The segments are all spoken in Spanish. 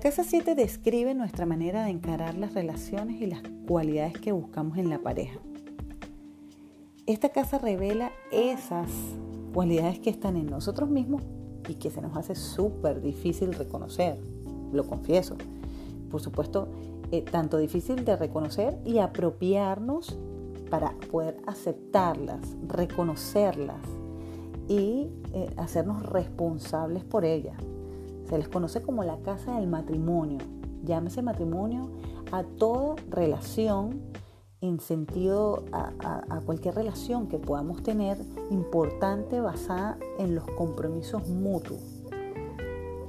casa 7 describe nuestra manera de encarar las relaciones y las cualidades que buscamos en la pareja. Esta casa revela esas cualidades que están en nosotros mismos y que se nos hace súper difícil reconocer, lo confieso. Por supuesto, eh, tanto difícil de reconocer y apropiarnos para poder aceptarlas, reconocerlas y eh, hacernos responsables por ellas. Se les conoce como la casa del matrimonio. Llámese matrimonio a toda relación en sentido a, cualquier relación que podamos tener importante basada en los compromisos mutuos,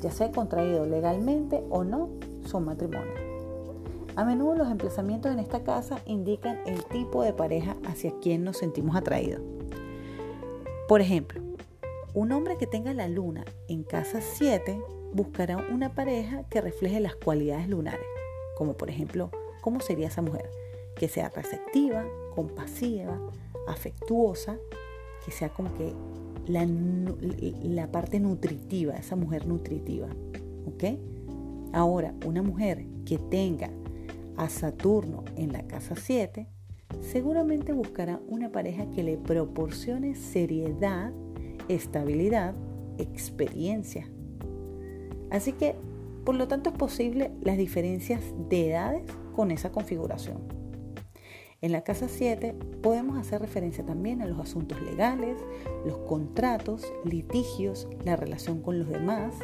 ya sea contraído legalmente o no, son matrimonios. A menudo los emplazamientos en esta casa indican el tipo de pareja hacia quien nos sentimos atraídos. Por ejemplo, un hombre que tenga la luna en casa 7 buscará una pareja que refleje las cualidades lunares, como por ejemplo, ¿cómo sería esa mujer? que sea receptiva, compasiva, afectuosa, que sea como que la, parte nutritiva, esa mujer nutritiva. ¿Ok? Ahora, una mujer que tenga a Saturno en la casa 7, seguramente buscará una pareja que le proporcione seriedad, estabilidad, experiencia. Así que, por lo tanto, es posible las diferencias de edades con esa configuración. En la casa 7 podemos hacer referencia también a los asuntos legales, los contratos, litigios, la relación con los demás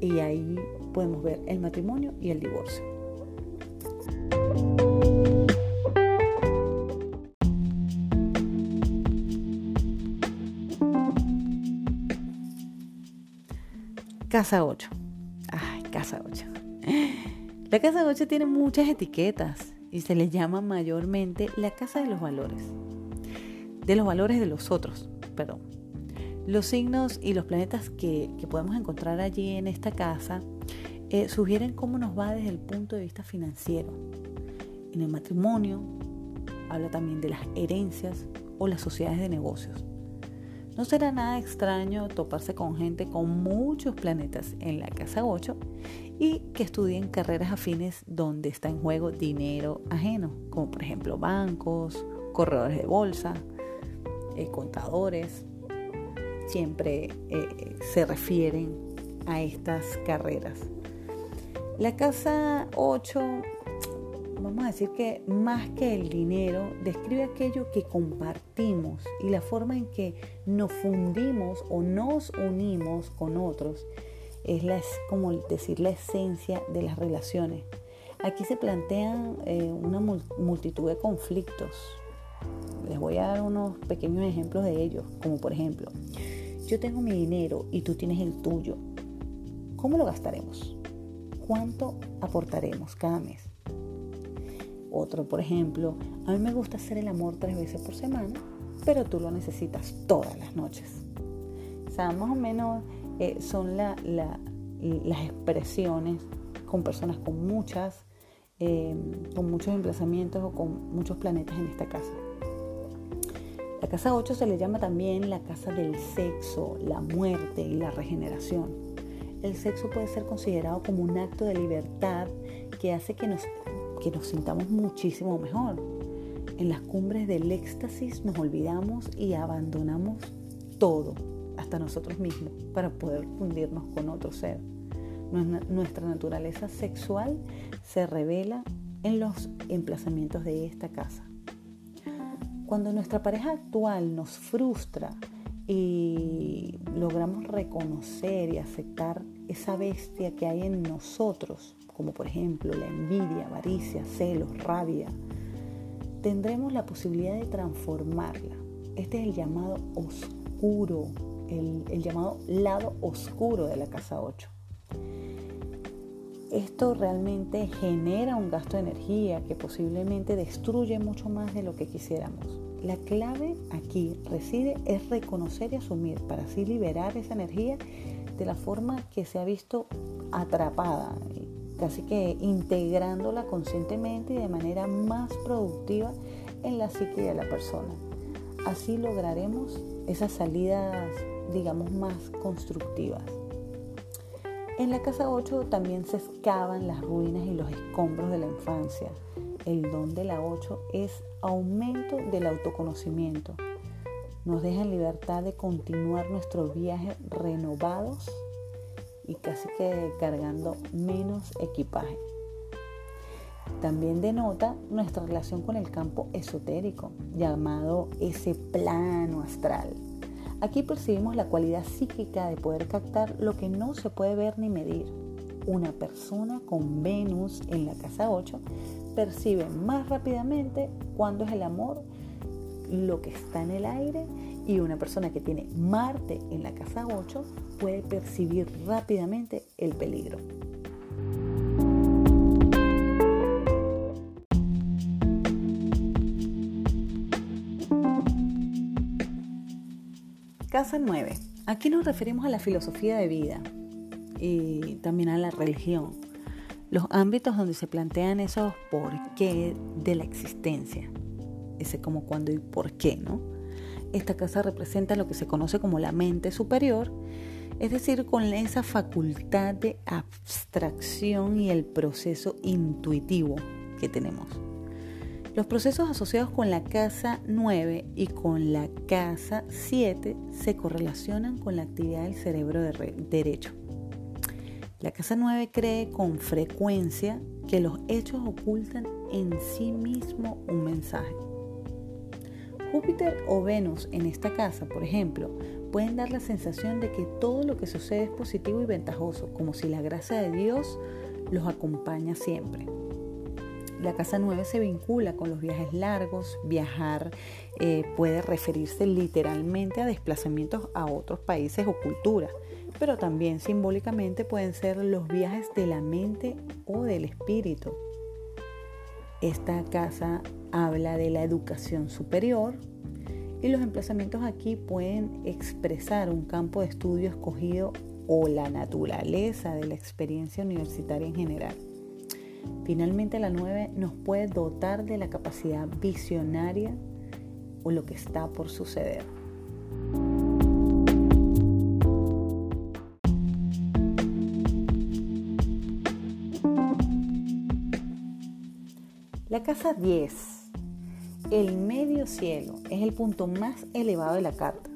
y ahí podemos ver el matrimonio y el divorcio. Casa 8. Ay, casa 8. La casa 8 tiene muchas etiquetas y se le llama mayormente la casa de los valores, de los valores de los otros, perdón. Los signos y los planetas que, podemos encontrar allí en esta casa eh, sugieren cómo nos va desde el punto de vista financiero. En el matrimonio habla también de las herencias o las sociedades de negocios. No será nada extraño toparse con gente con muchos planetas en la casa 8 y que estudien carreras afines donde está en juego dinero ajeno, como por ejemplo bancos, corredores de bolsa, eh, contadores. Siempre eh, se refieren a estas carreras. La casa 8 vamos a decir que más que el dinero, describe aquello que compartimos y la forma en que nos fundimos o nos unimos con otros. Es la, como decir la esencia de las relaciones. Aquí se plantean eh, una multitud de conflictos. Les voy a dar unos pequeños ejemplos de ellos, como por ejemplo, yo tengo mi dinero y tú tienes el tuyo. ¿Cómo lo gastaremos? ¿Cuánto aportaremos cada mes? Otro, por ejemplo, a mí me gusta hacer el amor tres veces por semana, pero tú lo necesitas todas las noches. O sea, más o menos eh, son las expresiones con personas con muchas, eh, con muchos emplazamientos o con muchos planetas en esta casa. La casa 8 se le llama también la casa del sexo, la muerte y la regeneración. El sexo puede ser considerado como un acto de libertad que hace que nos que nos sintamos muchísimo mejor. En las cumbres del éxtasis nos olvidamos y abandonamos todo, hasta nosotros mismos, para poder fundirnos con otro ser. Nuestra naturaleza sexual se revela en los emplazamientos de esta casa. Cuando nuestra pareja actual nos frustra y logramos reconocer y aceptar esa bestia que hay en nosotros, como por ejemplo la envidia, avaricia, celos, rabia, tendremos la posibilidad de transformarla. Este es el llamado oscuro, el, llamado lado oscuro de la casa 8. Esto realmente genera un gasto de energía que posiblemente destruye mucho más de lo que quisiéramos. La clave aquí reside es reconocer y asumir para así liberar esa energía de la forma que se ha visto atrapada casi que integrándola conscientemente y de manera más productiva en la psique de la persona. Así lograremos esas salidas, digamos, más constructivas. En la casa 8 también se excavan las ruinas y los escombros de la infancia. El don de la 8 es aumento del autoconocimiento. Nos deja en libertad de continuar nuestro viaje renovados y casi que cargando menos equipaje. También denota nuestra relación con el campo esotérico, llamado ese plano astral. Aquí percibimos la cualidad psíquica de poder captar lo que no se puede ver ni medir. Una persona con Venus en la casa 8 percibe más rápidamente cuando es el amor lo que está en el aire y una persona que tiene Marte en la casa 8 puede percibir rápidamente el peligro. Casa 9. Aquí nos referimos a la filosofía de vida y también a la religión, los ámbitos donde se plantean esos por qué de la existencia, ese como cuándo y por qué, ¿no? Esta casa representa lo que se conoce como la mente superior, es decir, con esa facultad de abstracción y el proceso intuitivo que tenemos. Los procesos asociados con la casa 9 y con la casa 7 se correlacionan con la actividad del cerebro derecho. La casa 9 cree con frecuencia que los hechos ocultan en sí mismo un mensaje. Júpiter o Venus en esta casa, por ejemplo, pueden dar la sensación de que todo lo que sucede es positivo y ventajoso, como si la gracia de Dios los acompaña siempre. La casa 9 se vincula con los viajes largos. Viajar eh, puede referirse literalmente a desplazamientos a otros países o culturas, pero también simbólicamente pueden ser los viajes de la mente o del espíritu. Esta casa habla de la educación superior y los emplazamientos aquí pueden expresar un campo de estudio escogido o la naturaleza de la experiencia universitaria en general. Finalmente la 9 nos puede dotar de la capacidad visionaria o lo que está por suceder. Casa 10, el medio cielo, es el punto más elevado de la carta.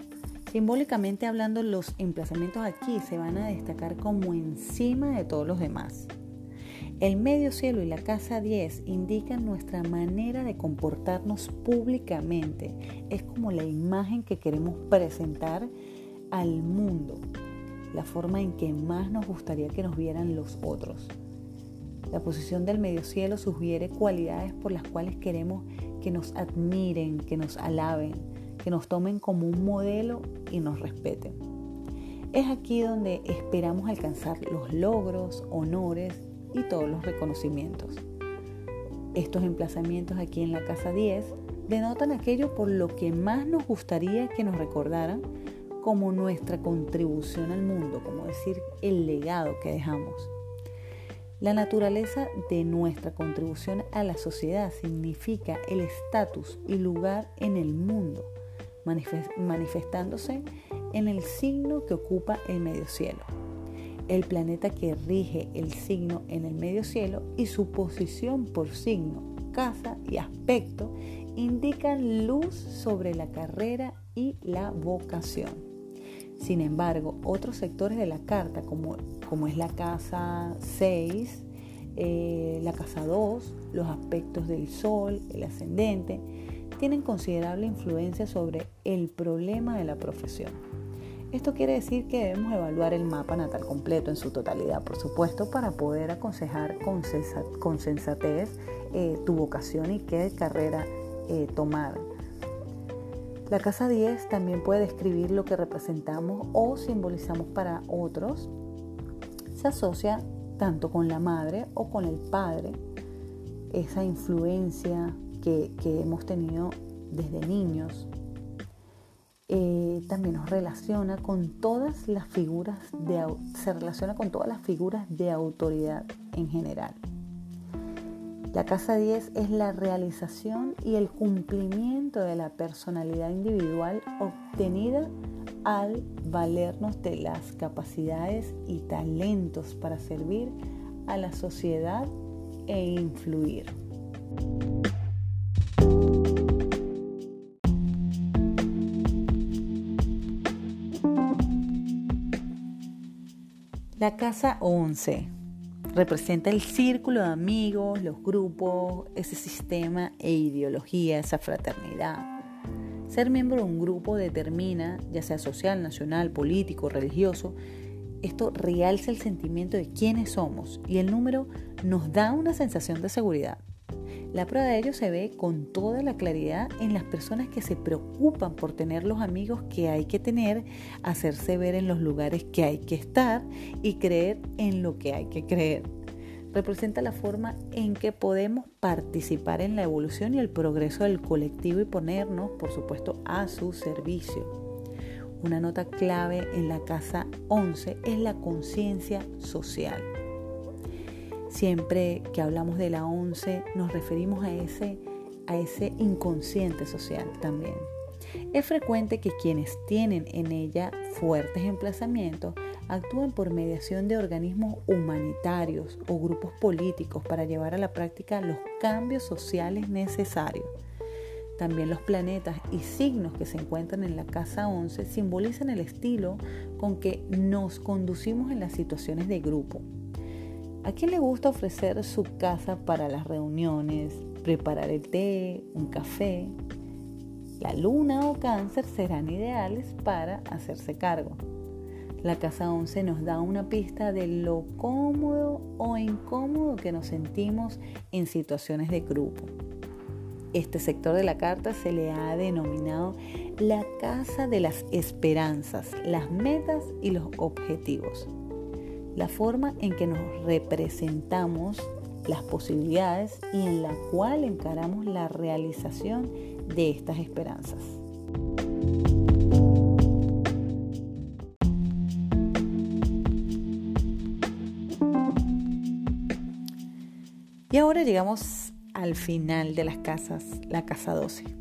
Simbólicamente hablando, los emplazamientos aquí se van a destacar como encima de todos los demás. El medio cielo y la casa 10 indican nuestra manera de comportarnos públicamente. Es como la imagen que queremos presentar al mundo, la forma en que más nos gustaría que nos vieran los otros. La posición del medio cielo sugiere cualidades por las cuales queremos que nos admiren, que nos alaben, que nos tomen como un modelo y nos respeten. Es aquí donde esperamos alcanzar los logros, honores y todos los reconocimientos. Estos emplazamientos aquí en la casa 10 denotan aquello por lo que más nos gustaría que nos recordaran como nuestra contribución al mundo, como decir el legado que dejamos. La naturaleza de nuestra contribución a la sociedad significa el estatus y lugar en el mundo, manifestándose en el signo que ocupa el medio cielo el planeta que rige el signo en el medio cielo y su posición por signo, casa y aspecto indican luz sobre la carrera y la vocación. Sin embargo, otros sectores de la carta, como, como es la casa 6, eh, la casa 2, los aspectos del sol, el ascendente, tienen considerable influencia sobre el problema de la profesión. Esto quiere decir que debemos evaluar el mapa natal completo en su totalidad, por supuesto, para poder aconsejar con, sensatez eh, tu vocación y qué carrera eh, tomar. La casa 10 también puede describir lo que representamos o simbolizamos para otros. Se asocia tanto con la madre o con el padre, esa influencia que, hemos tenido desde niños eh, también nos relaciona con todas las figuras de se relaciona con todas las figuras de autoridad en general. La casa 10 es la realización y el cumplimiento de la personalidad individual obtenida al valernos de las capacidades y talentos para servir a la sociedad e influir. La casa 11 representa el círculo de amigos, los grupos, ese sistema e ideología, esa fraternidad. Ser miembro de un grupo determina, ya sea social, nacional, político, religioso, esto realza el sentimiento de quiénes somos y el número nos da una sensación de seguridad. La prueba de ello se ve con toda la claridad en las personas que se preocupan por tener los amigos que hay que tener, hacerse ver en los lugares que hay que estar y creer en lo que hay que creer. Representa la forma en que podemos participar en la evolución y el progreso del colectivo y ponernos, por supuesto, a su servicio. Una nota clave en la casa 11 es la conciencia social. Siempre que hablamos de la once nos referimos a ese, a ese inconsciente social también. Es frecuente que quienes tienen en ella fuertes emplazamientos actúen por mediación de organismos humanitarios o grupos políticos para llevar a la práctica los cambios sociales necesarios. También los planetas y signos que se encuentran en la casa 11 simbolizan el estilo con que nos conducimos en las situaciones de grupo. ¿A quién le gusta ofrecer su casa para las reuniones, preparar el té, un café? La luna o cáncer serán ideales para hacerse cargo. La casa 11 nos da una pista de lo cómodo o incómodo que nos sentimos en situaciones de grupo. Este sector de la carta se le ha denominado la casa de las esperanzas, las metas y los objetivos la forma en que nos representamos las posibilidades y en la cual encaramos la realización de estas esperanzas. Y ahora llegamos al final de las casas, la casa 12.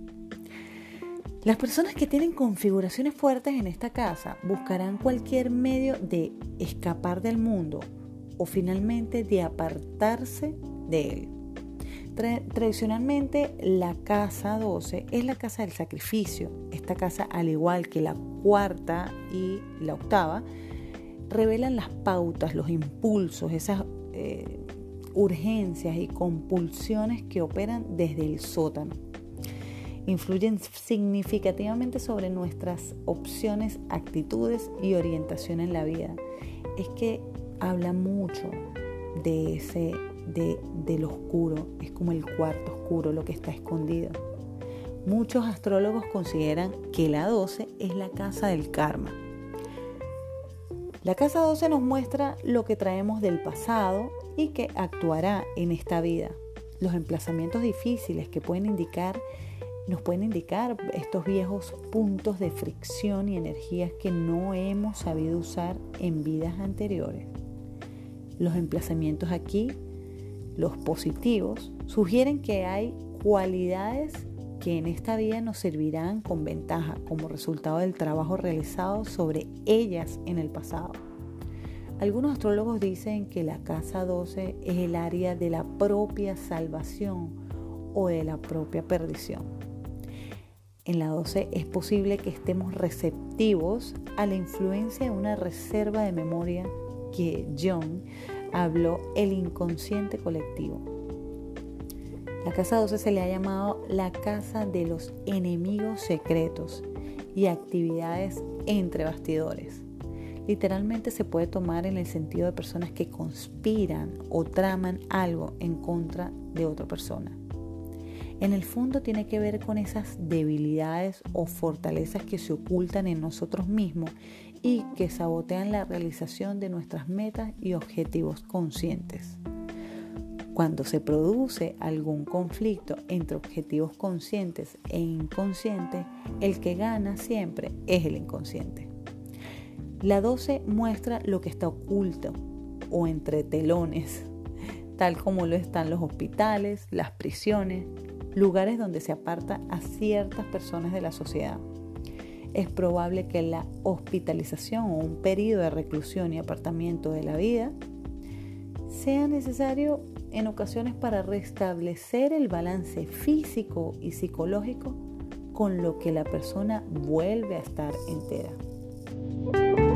Las personas que tienen configuraciones fuertes en esta casa buscarán cualquier medio de escapar del mundo o finalmente de apartarse de él. tradicionalmente la casa 12 es la casa del sacrificio. Esta casa, al igual que la cuarta y la octava, revelan las pautas, los impulsos, esas eh, urgencias y compulsiones que operan desde el sótano influyen significativamente sobre nuestras opciones, actitudes y orientación en la vida. Es que habla mucho de ese, de, del oscuro, es como el cuarto oscuro, lo que está escondido. Muchos astrólogos consideran que la 12 es la casa del karma. La casa 12 nos muestra lo que traemos del pasado y que actuará en esta vida. Los emplazamientos difíciles que pueden indicar nos pueden indicar estos viejos puntos de fricción y energías que no hemos sabido usar en vidas anteriores. Los emplazamientos aquí, los positivos, sugieren que hay cualidades que en esta vida nos servirán con ventaja como resultado del trabajo realizado sobre ellas en el pasado. Algunos astrólogos dicen que la casa 12 es el área de la propia salvación o de la propia perdición en la 12 es posible que estemos receptivos a la influencia de una reserva de memoria que John habló el inconsciente colectivo. La casa 12 se le ha llamado la casa de los enemigos secretos y actividades entre bastidores. Literalmente se puede tomar en el sentido de personas que conspiran o traman algo en contra de otra persona en el fondo tiene que ver con esas debilidades o fortalezas que se ocultan en nosotros mismos y que sabotean la realización de nuestras metas y objetivos conscientes. Cuando se produce algún conflicto entre objetivos conscientes e inconscientes, el que gana siempre es el inconsciente. La 12 muestra lo que está oculto o entre telones, tal como lo están los hospitales, las prisiones, lugares donde se aparta a ciertas personas de la sociedad. es probable que la hospitalización o un periodo de reclusión y apartamiento de la vida sea necesario en ocasiones para restablecer el balance físico y psicológico con lo que la persona vuelve a estar entera.